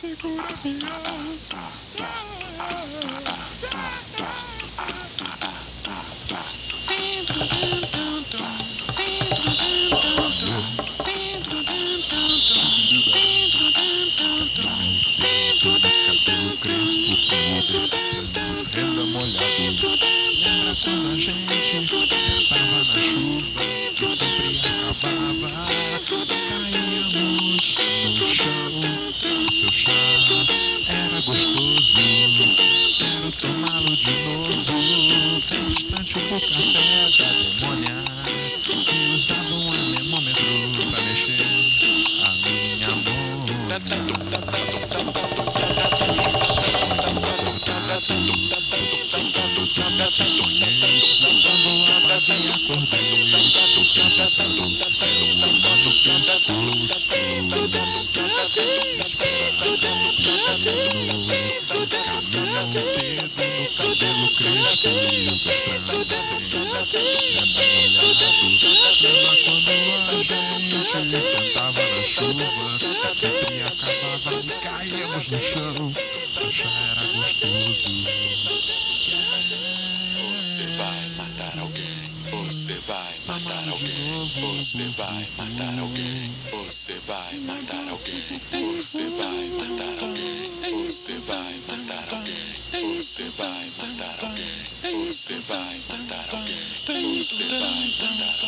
Thank you. Era gostoso, quero tomá-lo de novo. Tem bastante o café da a gente sentava na chuva, sempre acabava e caíamos no chão. O chá era gostoso. Você vai matar alguém. Você vai matar alguém. Você vai matar alguém. Você vai matar alguém. Você vai matar alguém. Você vai matar alguém. Você vai matar alguém. Você vai matar alguém. Você vai matar alguém.